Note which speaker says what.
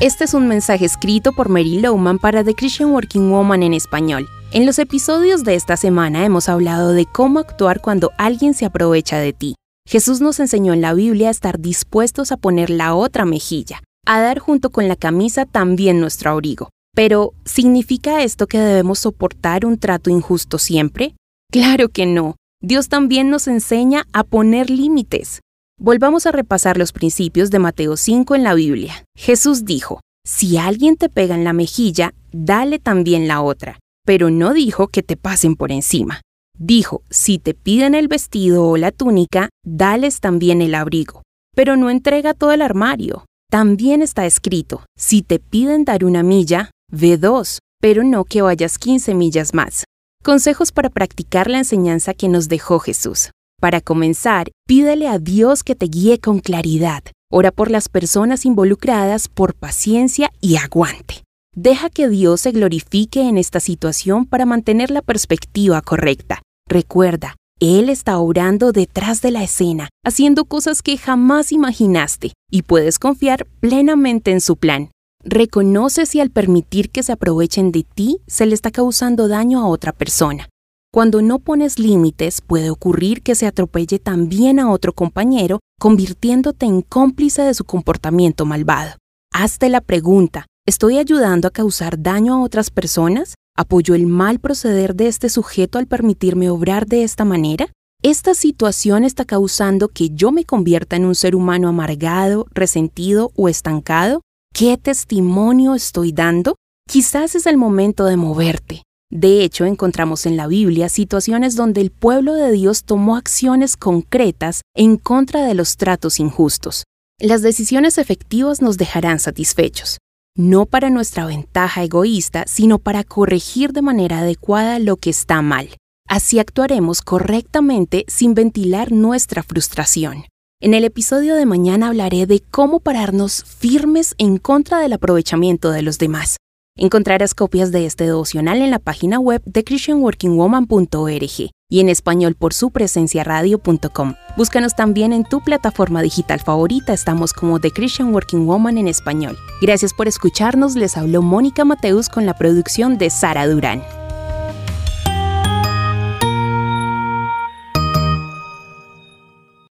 Speaker 1: Este es un mensaje escrito por Mary Lowman para The Christian Working Woman en español. En los episodios de esta semana hemos hablado de cómo actuar cuando alguien se aprovecha de ti. Jesús nos enseñó en la Biblia a estar dispuestos a poner la otra mejilla, a dar junto con la camisa también nuestro abrigo. Pero, ¿significa esto que debemos soportar un trato injusto siempre? Claro que no. Dios también nos enseña a poner límites. Volvamos a repasar los principios de Mateo 5 en la Biblia. Jesús dijo, si alguien te pega en la mejilla, dale también la otra, pero no dijo que te pasen por encima. Dijo, si te piden el vestido o la túnica, dales también el abrigo, pero no entrega todo el armario. También está escrito, si te piden dar una milla, ve dos, pero no que vayas 15 millas más. Consejos para practicar la enseñanza que nos dejó Jesús. Para comenzar, pídele a Dios que te guíe con claridad. Ora por las personas involucradas por paciencia y aguante. Deja que Dios se glorifique en esta situación para mantener la perspectiva correcta. Recuerda, Él está orando detrás de la escena, haciendo cosas que jamás imaginaste, y puedes confiar plenamente en su plan. Reconoce si al permitir que se aprovechen de ti se le está causando daño a otra persona. Cuando no pones límites, puede ocurrir que se atropelle también a otro compañero, convirtiéndote en cómplice de su comportamiento malvado. Hazte la pregunta, ¿estoy ayudando a causar daño a otras personas? ¿Apoyo el mal proceder de este sujeto al permitirme obrar de esta manera? ¿Esta situación está causando que yo me convierta en un ser humano amargado, resentido o estancado? ¿Qué testimonio estoy dando? Quizás es el momento de moverte, de hecho, encontramos en la Biblia situaciones donde el pueblo de Dios tomó acciones concretas en contra de los tratos injustos. Las decisiones efectivas nos dejarán satisfechos, no para nuestra ventaja egoísta, sino para corregir de manera adecuada lo que está mal. Así actuaremos correctamente sin ventilar nuestra frustración. En el episodio de mañana hablaré de cómo pararnos firmes en contra del aprovechamiento de los demás Encontrarás copias de este devocional en la página web de christianworkingwoman.org y en español por su presencia radio.com. Búscanos también en tu plataforma digital favorita, estamos como The Christian Working Woman en español. Gracias por escucharnos, les habló Mónica Mateus con la producción de Sara Durán.